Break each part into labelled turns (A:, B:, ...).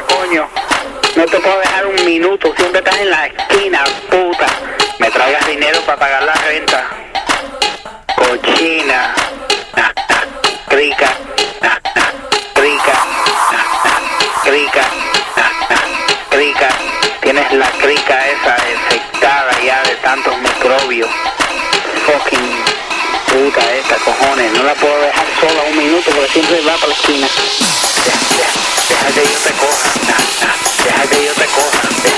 A: coño. No te puedo dejar un minuto, siempre estás en la esquina, puta. Me traigas dinero para pagar la renta. no la puedo dejar sola un minuto porque siempre va para la esquina. Deja, deja, deja que yo te coja, deja que yo te coja.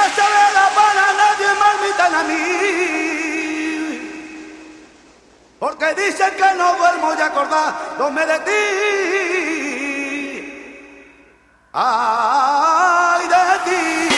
B: La
C: casa de la pana nadie me invitan a mí. Porque dicen que no duermo de acordándome de ti. Ay, de ti.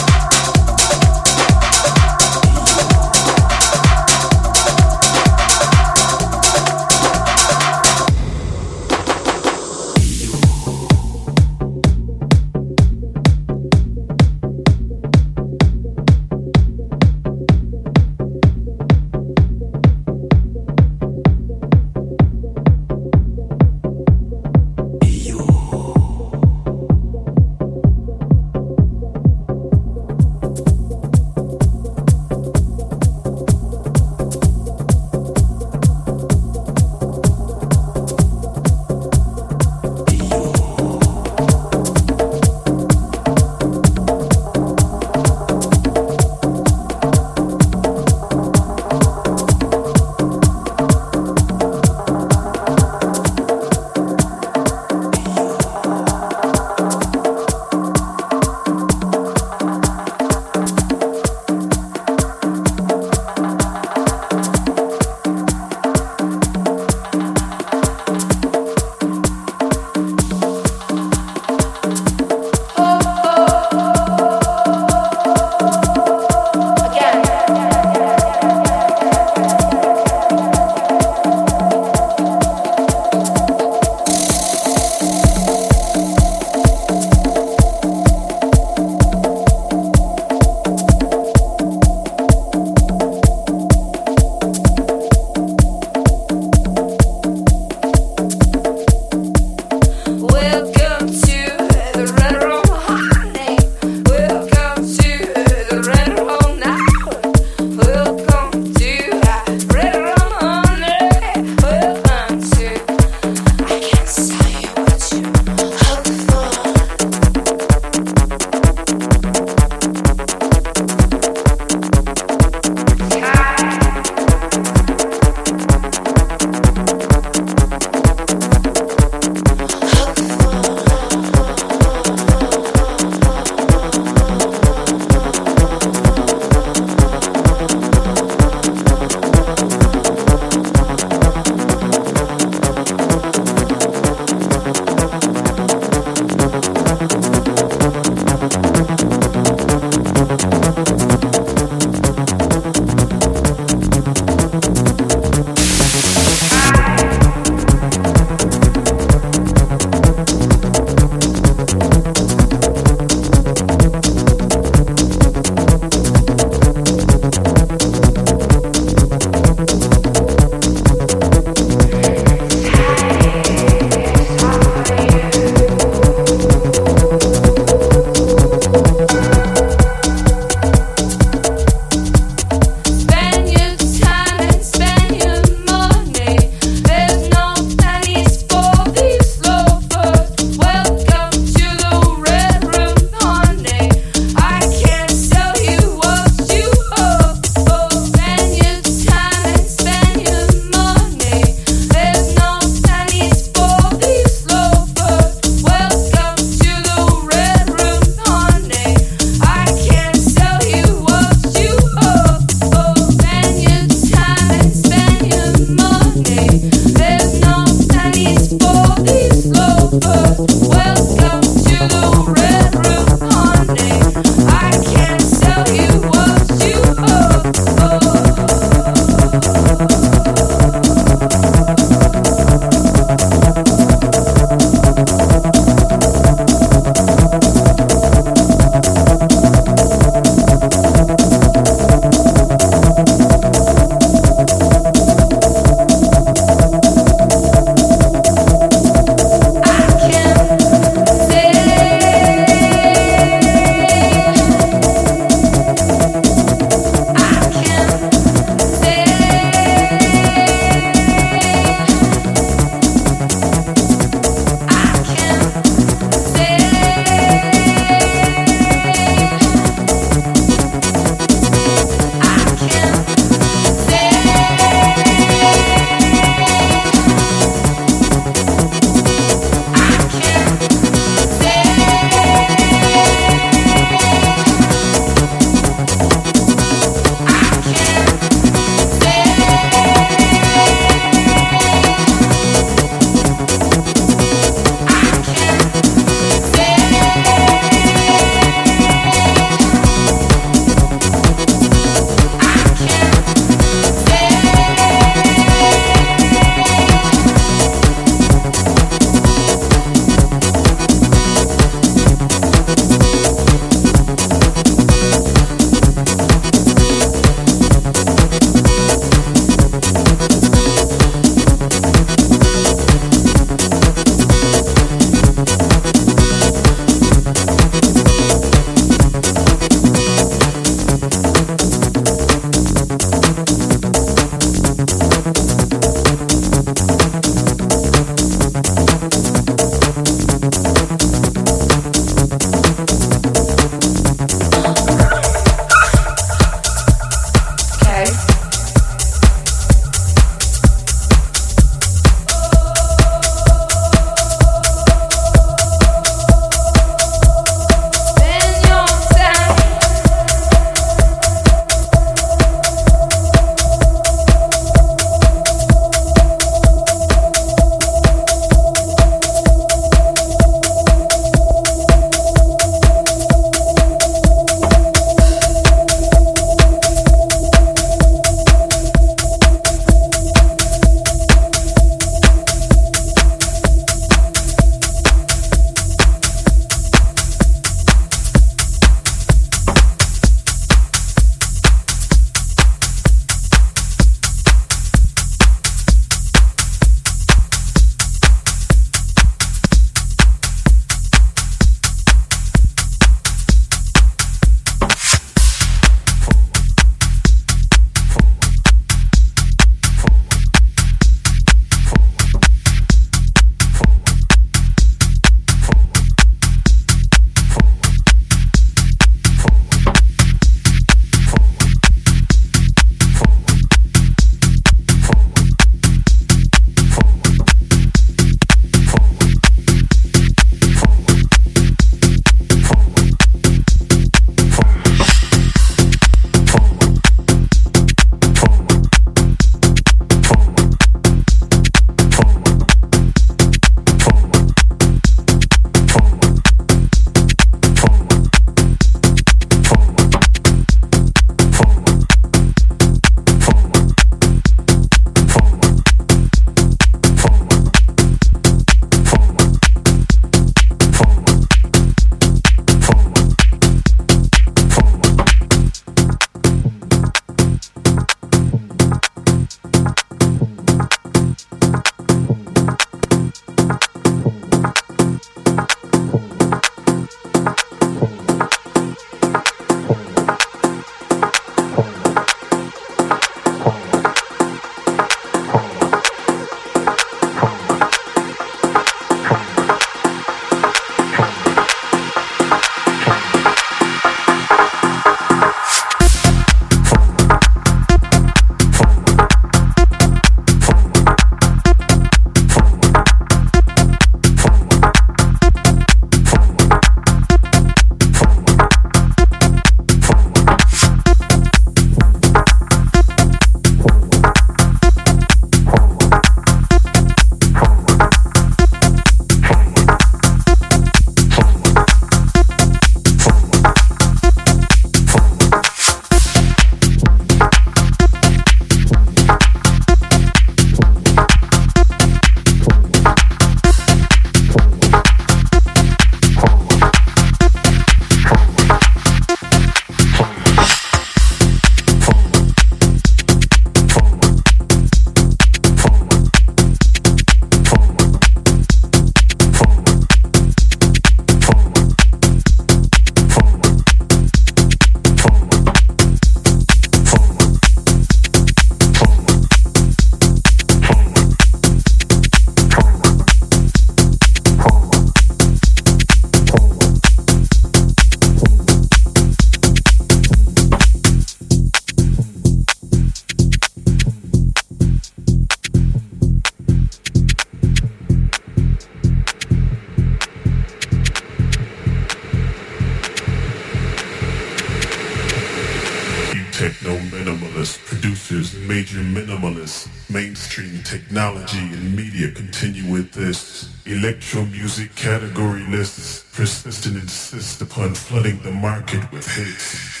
D: Technology and media continue with this. Electro music category lists persist and insist upon flooding the market with hits.